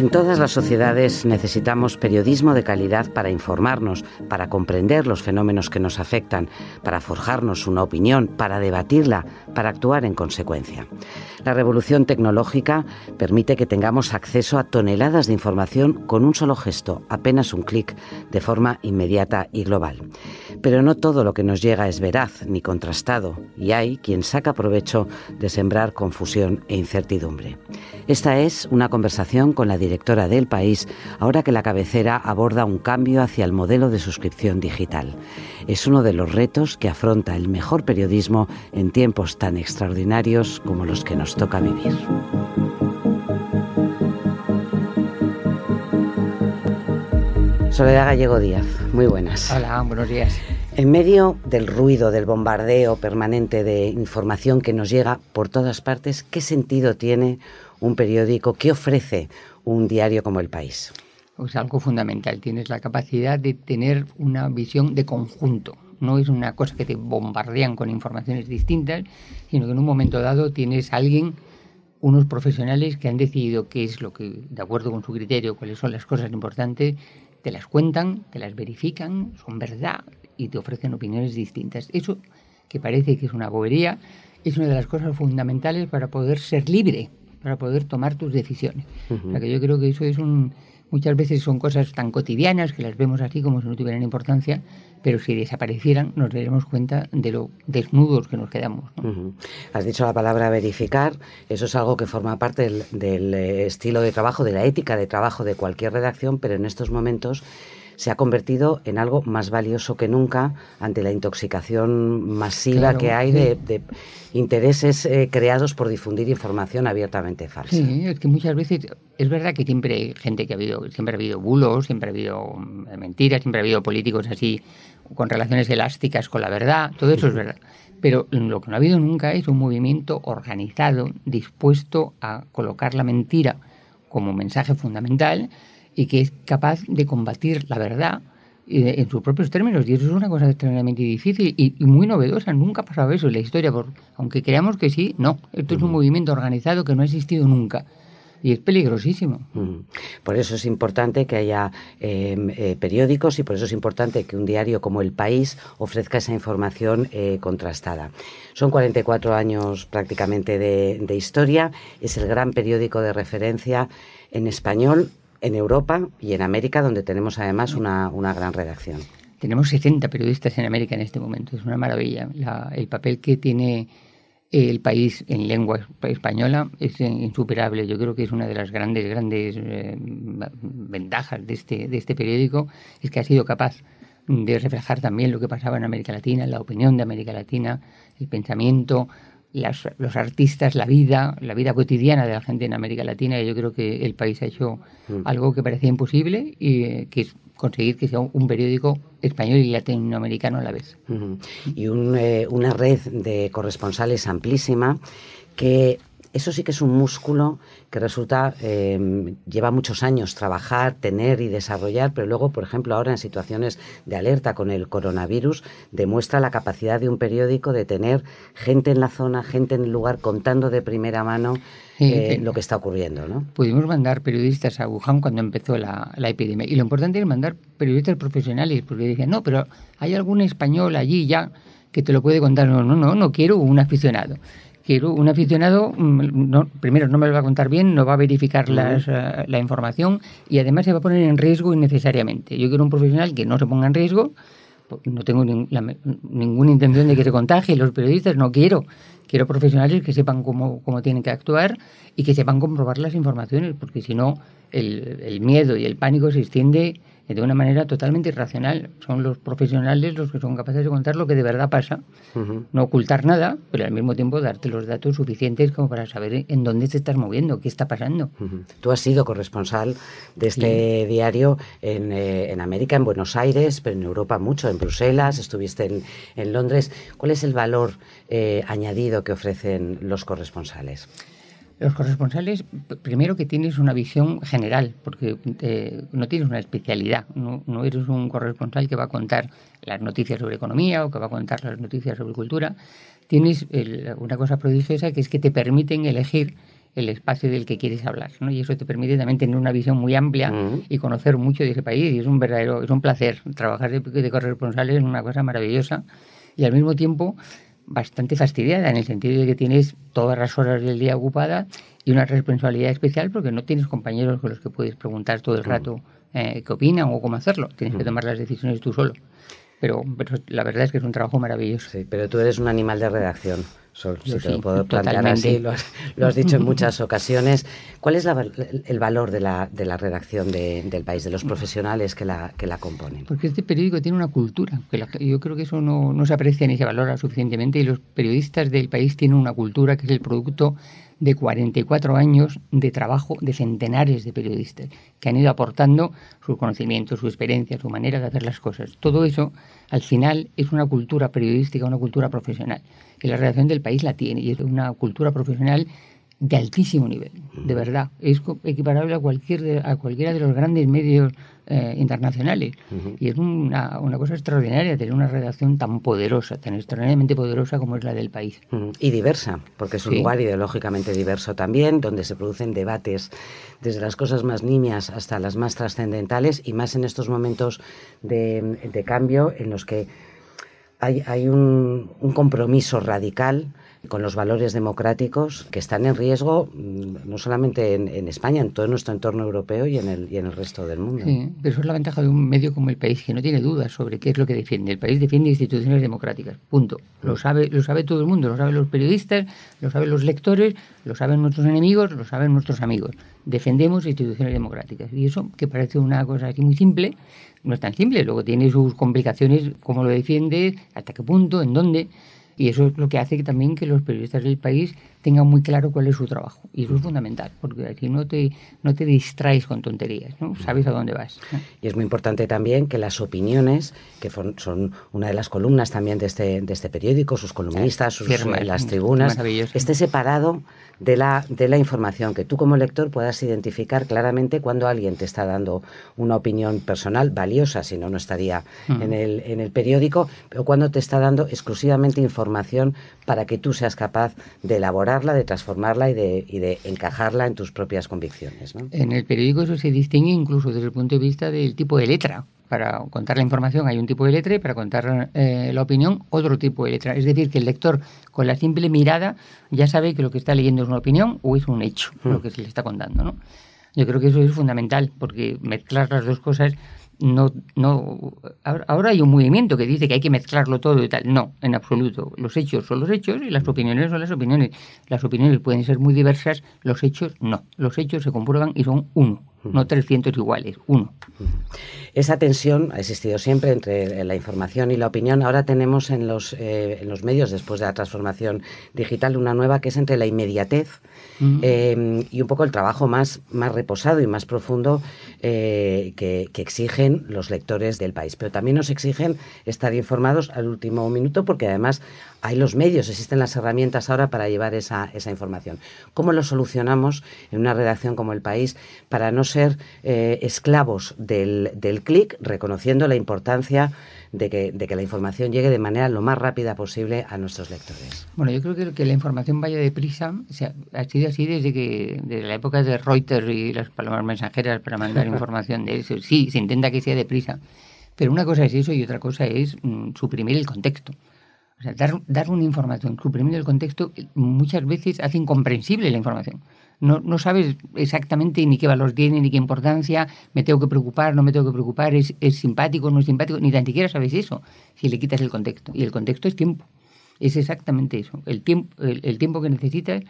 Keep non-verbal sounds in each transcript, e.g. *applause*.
En todas las sociedades necesitamos periodismo de calidad para informarnos, para comprender los fenómenos que nos afectan, para forjarnos una opinión, para debatirla, para actuar en consecuencia. La revolución tecnológica permite que tengamos acceso a toneladas de información con un solo gesto, apenas un clic, de forma inmediata y global. Pero no todo lo que nos llega es veraz ni contrastado, y hay quien saca provecho de sembrar confusión e incertidumbre. Esta es una conversación con la directora del país, ahora que la cabecera aborda un cambio hacia el modelo de suscripción digital. Es uno de los retos que afronta el mejor periodismo en tiempos tan extraordinarios como los que nos toca vivir. Soledad Gallego Díaz, muy buenas. Hola, buenos días. En medio del ruido, del bombardeo permanente de información que nos llega por todas partes, ¿qué sentido tiene un periódico? ¿Qué ofrece un diario como El País? Pues algo fundamental, tienes la capacidad de tener una visión de conjunto. No es una cosa que te bombardean con informaciones distintas, sino que en un momento dado tienes a alguien, unos profesionales que han decidido qué es lo que, de acuerdo con su criterio, cuáles son las cosas importantes, te las cuentan, te las verifican, son verdad y te ofrecen opiniones distintas. Eso, que parece que es una bobería, es una de las cosas fundamentales para poder ser libre, para poder tomar tus decisiones. o sea que yo creo que eso es un... Muchas veces son cosas tan cotidianas que las vemos así como si no tuvieran importancia, pero si desaparecieran nos daremos cuenta de lo desnudos que nos quedamos. Has dicho la palabra verificar, eso es algo que forma parte del, del eh, estilo de trabajo, de la ética de trabajo de cualquier redacción, pero en estos momentos se ha convertido en algo más valioso que nunca ante la intoxicación masiva que hay de, intereses eh, creados por difundir información abiertamente falsa. Sí, es que muchas veces es verdad que siempre hay gente que ha habido, siempre ha habido bulos, siempre ha habido mm, mentiras, siempre ha habido políticos así con relaciones elásticas con la verdad, todo eso es verdad. Pero lo que no ha habido nunca es un movimiento organizado, dispuesto a colocar la mentira como mensaje fundamental y que es capaz de combatir la verdad en sus propios términos. Y eso es una cosa extremadamente difícil y, muy novedosa. Nunca ha pasado eso en la historia. Por, aunque creamos que sí, no. Esto es un movimiento organizado que no ha existido nunca. Y es peligrosísimo. Por eso es importante que haya em, eh, periódicos y por eso es importante que un diario como El País ofrezca esa información eh, contrastada. Son 44 años prácticamente de, de historia. Es el gran periódico de referencia en español en Europa y en América, donde tenemos además una, una gran redacción. Tenemos 60 periodistas en América en este momento, es una maravilla. el papel que tiene el país en lengua española es insuperable. Yo creo que es una de las grandes, grandes eh, ventajas de este, de este periódico, es que ha sido capaz de reflejar también lo que pasaba en América Latina, la opinión de América Latina, el pensamiento, los artistas, la vida, la vida cotidiana de la gente en América Latina. Y yo creo que el país ha hecho mm. algo que parecía imposible y eh, que es conseguir que sea un periódico español y latinoamericano a la vez. Y eh, una red de corresponsales amplísima que eso sí que es un músculo que resulta, em, lleva muchos años trabajar, tener y desarrollar, pero luego, por ejemplo, ahora en situaciones de alerta con el coronavirus, demuestra la capacidad de un periódico de tener gente en la zona, gente en el lugar, contando de primera mano eh, lo que está ocurriendo. ¿no? Pudimos mandar periodistas a Wuhan cuando empezó la, la epidemia. Y lo importante es mandar periodistas profesionales, porque decían, no, pero hay algún español allí ya que te lo puede contar. No, no, no, no quiero un aficionado quiero un aficionado, mm, primero no me lo va a contar bien, no va a verificar eh, la información y además se va a poner en riesgo innecesariamente. Yo quiero un profesional que no se ponga en riesgo, pues, no tengo ninguna intención de que se contagie, los periodistas no quiero. Quiero profesionales que sepan cómo, cómo tienen que actuar y que sepan comprobar las informaciones, porque si no, el, el miedo y el pánico se extiende de una manera totalmente irracional. Son los profesionales los que son capaces de contar lo que de verdad pasa, no ocultar nada, pero al mismo tiempo darte los datos suficientes como para saber en dónde te estás moviendo, qué está pasando. Tú has sido corresponsal de este diario en, eh, en, América, en Buenos Aires, pero en Europa mucho, en Bruselas, estuviste en, en Londres. ¿Cuál es el valor eh, añadido que ofrecen los corresponsales? Los corresponsales, primero que tienes una visión general, porque eh, no tienes una especialidad, no, eres un corresponsal que va a contar las noticias sobre economía o que va a contar las noticias sobre cultura. Tienes una cosa prodigiosa que es que te permiten elegir el espacio del que quieres hablar, ¿no? Y eso te permite también tener una visión muy amplia y conocer mucho de ese país. Y es un verdadero, es un placer. Trabajar de, de corresponsal es una cosa maravillosa y al mismo tiempo bastante fastidiada en el sentido de que tienes todas las horas del día ocupada y una responsabilidad especial porque no tienes compañeros con los que puedes preguntar todo el rato eh, qué opinan o cómo hacerlo. Tienes que tomar las decisiones tú solo. Pero, pero, la verdad es que es un trabajo maravilloso. Sí, pero tú eres un animal de redacción. Sol, si te lo puedo plantear así, lo has, dicho en muchas *laughs* ocasiones. ¿Cuál es el valor de la, de la redacción del país, de los profesionales que la, que la componen? Porque este periódico tiene una cultura, que yo creo que eso no, no se aprecia ni se valora suficientemente, y los periodistas del país tienen una cultura que es el producto de 44 años de trabajo de centenares de periodistas que han ido aportando sus conocimientos, su experiencia, su manera de hacer las cosas. Todo eso, al final, es una cultura periodística, una cultura profesional. Y la redacción del país la tiene, y es una cultura profesional de altísimo nivel, de verdad. Es equiparable a, cualquier a cualquiera de los grandes medios eh, internacionales. Y es una, una, cosa extraordinaria tener una redacción tan poderosa, tan extraordinariamente poderosa como es la del país. Y diversa, porque es un lugar ideológicamente diverso también, donde se producen debates desde las cosas más nimias hasta las más trascendentales y más en estos momentos de, de cambio en los que hay, hay un, un compromiso radical con los valores democráticos que están en riesgo mm, no solamente en, España, en todo nuestro entorno europeo y en, el, y en el resto del mundo. Sí, pero eso es la ventaja de un medio como el país, que no tiene dudas sobre qué es lo que defiende. El país defiende instituciones democráticas, punto. Lo sabe, lo sabe todo el mundo, lo saben los periodistas, lo saben los lectores, lo saben nuestros enemigos, lo saben nuestros amigos. Defendemos instituciones democráticas. Y eso, que parece una cosa aquí muy simple, no es tan simple. Luego tiene sus complicaciones, cómo lo defiende, hasta qué punto, en dónde. Y eso es lo que hace que también que los periodistas del país tengan muy claro cuál es su trabajo. Y eso es fundamental, porque aquí no te, no te distraes con tonterías, ¿no? sabes a dónde vas. Y es muy importante también que las opiniones, que son una de las columnas también de este, de este periódico, sus columnistas, sus, las tribunas, esté separado de la, de la información, que tú como lector puedas identificar claramente cuando alguien te está dando una opinión personal valiosa, si no, no estaría en, el, en el periódico, pero cuando te está dando exclusivamente información para que tú seas capaz de elaborarla, de transformarla y de, y de encajarla en tus propias convicciones. En el periódico eso se distingue incluso desde el punto de vista del tipo de letra para contar la información hay un tipo de letra y para contar eh, la opinión otro tipo de letra. Es decir, que el lector con la simple mirada ya sabe que lo que está leyendo es una opinión o es un hecho, lo hmm. que se le está contando. ¿no? Yo creo que eso es fundamental porque mezclar las dos cosas no, no, ahora hay un movimiento que dice que hay que mezclarlo todo y tal. No, en absoluto. Los hechos son los hechos y las opiniones son las opiniones. Las opiniones pueden ser muy diversas, los hechos no. Los hechos se comprueban y son uno, no 300 iguales, uno. Esa tensión ha existido siempre entre la información y la opinión. Ahora tenemos en los, eh, en los medios, después de la transformación digital, una nueva que es entre la inmediatez eh, y un poco el trabajo más, más reposado y más profundo eh, que, que, exigen los lectores del país. Pero también nos exigen estar informados al último minuto porque además hay los medios, existen las herramientas ahora para llevar esa, esa información. ¿Cómo lo solucionamos en una redacción como El País para no ser eh, esclavos del, del clic, reconociendo la importancia de que, de que, la información llegue de manera lo más rápida posible a nuestros lectores? Bueno, yo creo que, que la información vaya deprisa o sea, ha sido así desde que desde la época de Reuters y las palomas mensajeras para mandar *laughs* información de eso. Sí, se intenta que sea deprisa. Pero una cosa es eso y otra cosa es mm, suprimir el contexto. O sea, dar, dar una información suprimiendo el contexto muchas veces hace incomprensible la información. No, no sabes exactamente ni qué valor tiene, ni qué importancia, me tengo que preocupar, no me tengo que preocupar, es, es simpático, no es simpático, ni tan siquiera sabes eso si le quitas el contexto. Y el contexto es tiempo. Es exactamente eso, el tiempo, el, el tiempo que necesitas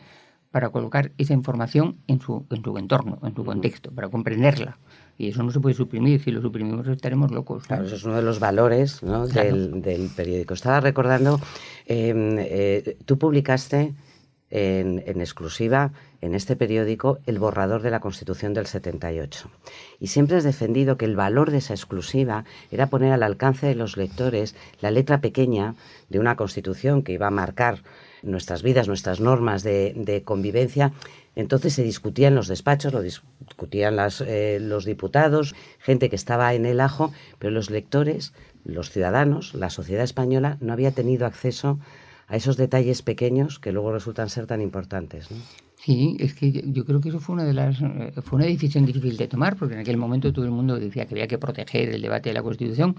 para colocar esa información en su, en su entorno, en su contexto, para comprenderla. Y eso no se puede suprimir. Si lo suprimimos estaremos locos. Claro, eso es uno de los valores del, del, periódico. Estaba recordando, em, eh, tú publicaste en, en, exclusiva en este periódico el borrador de la Constitución del 78. Y siempre has defendido que el valor de esa exclusiva era poner al alcance de los lectores la letra pequeña de una Constitución que iba a marcar nuestras vidas, nuestras normas de, de convivencia entonces se discutía en los despachos, lo discutían las, eh, los diputados, gente que estaba en el ajo, pero los lectores, los ciudadanos, la sociedad española no había tenido acceso a esos detalles pequeños que luego resultan ser tan importantes. ¿no? Sí, es que yo creo que eso fue una de las eh, fue una decisión difícil de tomar porque en aquel momento todo el mundo decía que había que proteger el debate de la Constitución,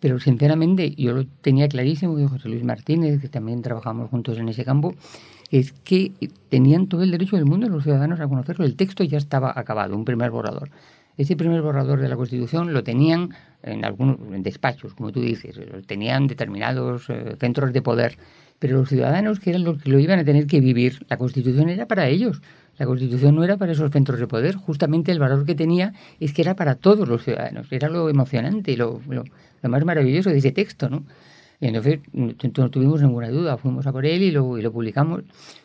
pero sinceramente yo lo tenía clarísimo y José Luis Martínez, que también trabajamos juntos en ese campo, es que tenían todo el derecho del mundo los ciudadanos a conocerlo. El texto ya estaba acabado, un primer borrador. Ese primer borrador de la Constitución lo tenían en algunos despachos, como tú dices, lo tenían determinados eh, centros de poder pero los ciudadanos, que eran los que lo iban a tener que vivir, la Constitución era para ellos. La Constitución no era para esos centros de poder. Justamente el valor que tenía es que era para todos los ciudadanos. Era lo emocionante y lo, lo, más maravilloso de ese texto, ¿no? Y entonces no tuvimos ninguna duda, fuimos a por él y lo, y lo publicamos.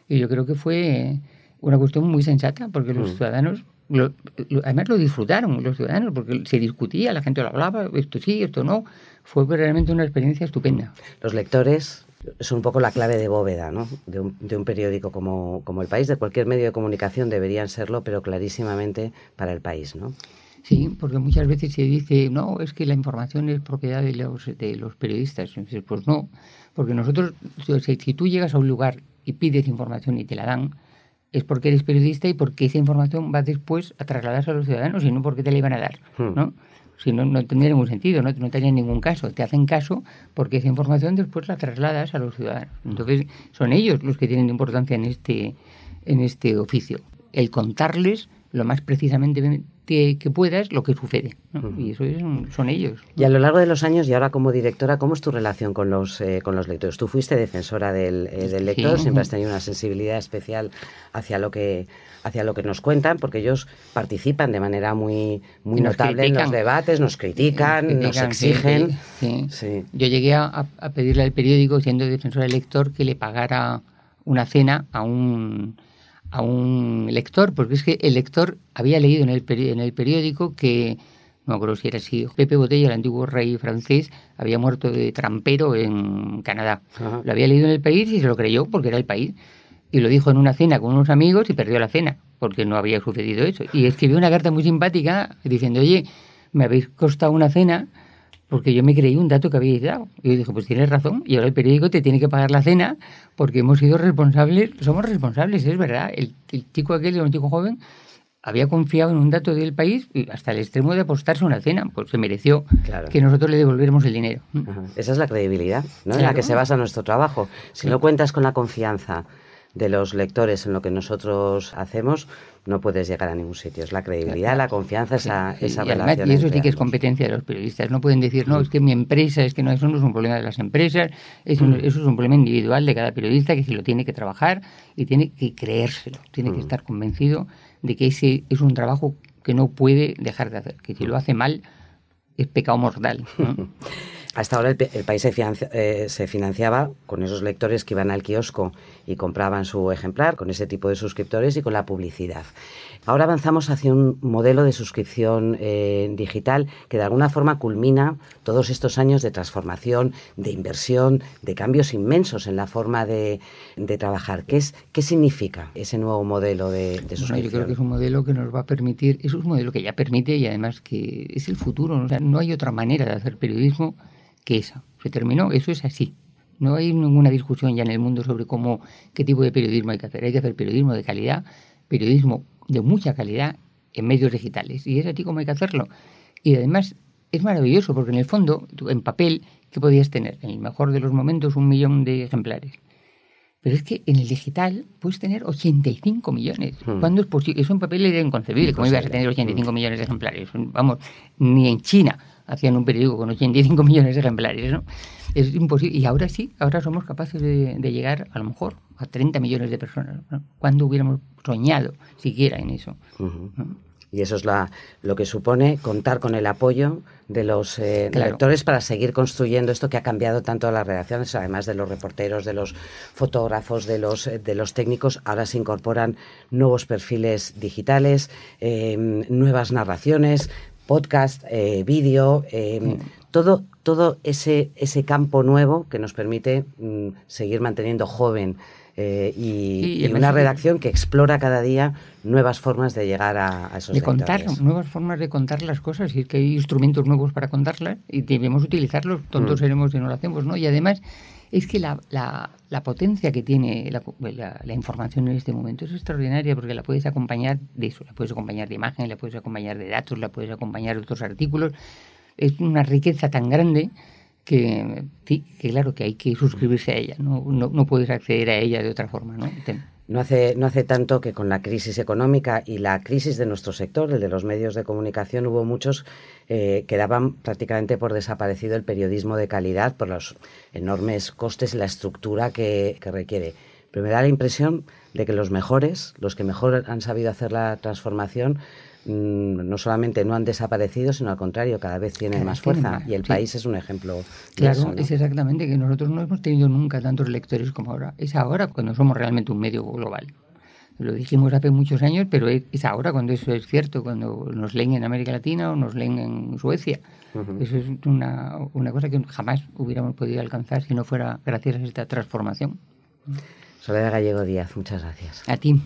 Y yo creo que fue una cuestión muy sensata, porque los mm. ciudadanos, además lo disfrutaron los ciudadanos, porque se discutía, la gente lo hablaba, esto sí, esto no. Fue realmente una experiencia estupenda. Los lectores es un poco la clave de bóveda ¿no? de, un, de un periódico como, como, El País, de cualquier medio de comunicación deberían serlo, pero clarísimamente para el país. ¿no? Sí, porque muchas veces se dice, no, es que la información es propiedad de los, de los periodistas. pues no, porque nosotros, si, tú llegas a un lugar y pides información y te la dan, es porque eres periodista y porque esa información va después a trasladarse a los ciudadanos y no porque te la iban a dar. Hmm. ¿no? Si no, no tendría ningún sentido, ¿no? no tendría ningún caso. Te hacen caso porque esa información después la trasladas a los ciudadanos. Entonces, son ellos los que tienen importancia en este, en este oficio. El contarles lo más precisamente que puedas lo que sucede. Y eso son ellos. Y a lo largo de los años, y ahora como directora, ¿cómo es tu relación con los, eh, con los lectores? Tú fuiste defensora del, eh, del lector, siempre has tenido una sensibilidad especial hacia lo que hacia lo que nos cuentan, porque ellos participan de manera muy, muy notable en los debates, nos critican, nos exigen. Yo llegué a, pedirle al periódico, siendo defensor del lector, que le pagara una cena a un a un lector, porque es que el lector había leído en el, en el periódico que, no me acuerdo si era así, Pepe Botella, el antiguo rey francés, había muerto de trampero en Canadá. Lo había leído en el país y se lo creyó porque era el país y lo dijo en una cena con unos amigos y perdió la cena porque no había sucedido eso. Y escribió una carta muy simpática diciendo, oye, me habéis costado una cena porque yo me creí un dato que habéis dado. Y yo dije, pues tienes razón, y ahora el periódico te tiene que pagar la cena porque hemos sido responsables, somos responsables, es verdad. El, chico aquel, un chico joven, había confiado en un dato del país hasta el extremo de apostarse una cena, pues se mereció que nosotros le devolviéramos el dinero. Esa es la credibilidad, ¿no? En la que se basa nuestro trabajo. Si no cuentas con la confianza de los lectores en lo que nosotros hacemos, no puedes llegar a ningún sitio. Es la credibilidad, la confianza, esa, esa relación. y eso sí que es competencia de los periodistas. No pueden decir, no, es que mi empresa, es que no, eso no es un problema de las empresas, eso, mm. eso es un problema individual de cada periodista que se lo tiene que trabajar y tiene que creérselo, tiene que mm. estar convencido de que ese es un trabajo que no puede dejar de hacer, que si lo hace mal es pecado mortal. *laughs* Hasta ahora el, país eh, se, financiaba con esos lectores que iban al kiosco y compraban su ejemplar, con ese tipo de suscriptores y con la publicidad. Ahora avanzamos hacia un modelo de suscripción eh, digital que de alguna forma culmina todos estos años de transformación, de inversión, de cambios inmensos en la forma de, trabajar. ¿Qué, es, ¿Qué significa ese nuevo modelo de, suscripción? yo creo que es un modelo que nos va a permitir, es un modelo que ya permite y además que es el futuro. no hay otra manera de hacer periodismo que esa. Se terminó, eso es así. No hay ninguna discusión ya en el mundo sobre cómo, qué tipo de periodismo hay que hacer. Hay que hacer periodismo de calidad, periodismo de mucha calidad en medios digitales. Y es así como hay que hacerlo. Y además es maravilloso porque en el fondo, en papel, ¿qué podías tener? En el mejor de los momentos, un millón de ejemplares. Pero es que en el digital puedes tener 85 millones. Hmm. ¿Cuándo es posible? Eso en papel era inconcebible. ¿Cómo ibas a tener 85 millones de ejemplares? Vamos, ni en China hacían un periódico con 85 *laughs* millones de ejemplares, ¿no? Es imposible. Y ahora sí, ahora somos capaces de, llegar a lo mejor a 30 millones de personas. ¿no? ¿Cuándo hubiéramos soñado siquiera en eso? Y eso es la, lo que supone contar con el apoyo de los eh, lectores para seguir construyendo esto que ha cambiado tanto las redacciones, además de los reporteros, de los fotógrafos, de los, eh, de los técnicos. Ahora se incorporan nuevos perfiles digitales, eh, nuevas narraciones, podcast, eh, vídeo, eh, mm. todo, todo ese, ese campo nuevo que nos permite mm, seguir manteniendo joven eh, y, una redacción que explora cada día nuevas formas de llegar a, esos De contar, nuevas formas de contar las cosas y que hay instrumentos nuevos para contarlas y debemos utilizarlos, tontos mm. seremos si no lo hacemos, ¿no? Y además Es que la, la, potencia que tiene la, la, información en este momento es extraordinaria porque la puedes acompañar de eso, la puedes acompañar de imagen, la puedes acompañar de datos, la puedes acompañar de otros artículos. Es una riqueza tan grande que, que claro que hay que suscribirse a ella, no, no, no puedes acceder a ella de otra forma. ¿no? No hace, no hace tanto que con la crisis económica y la crisis de nuestro sector, el de los medios de comunicación, hubo muchos eh, que daban prácticamente por desaparecido el periodismo de calidad por los enormes costes y la estructura que, que requiere. Pero me da la impresión de que los mejores, los que mejor han sabido hacer la transformación, Mm, no solamente no han desaparecido, sino al contrario, cada vez tienen más fuerza. y el país es un ejemplo. Claro, es exactamente que nosotros no hemos tenido nunca tantos lectores como ahora. Es ahora cuando somos realmente un medio global. Lo dijimos hace muchos años, pero es ahora cuando eso es cierto, cuando nos leen en América Latina o nos leen en Suecia. Eso es una, una cosa que jamás hubiéramos podido alcanzar si no fuera gracias a esta transformación. Soledad Gallego Díaz, muchas gracias. A ti.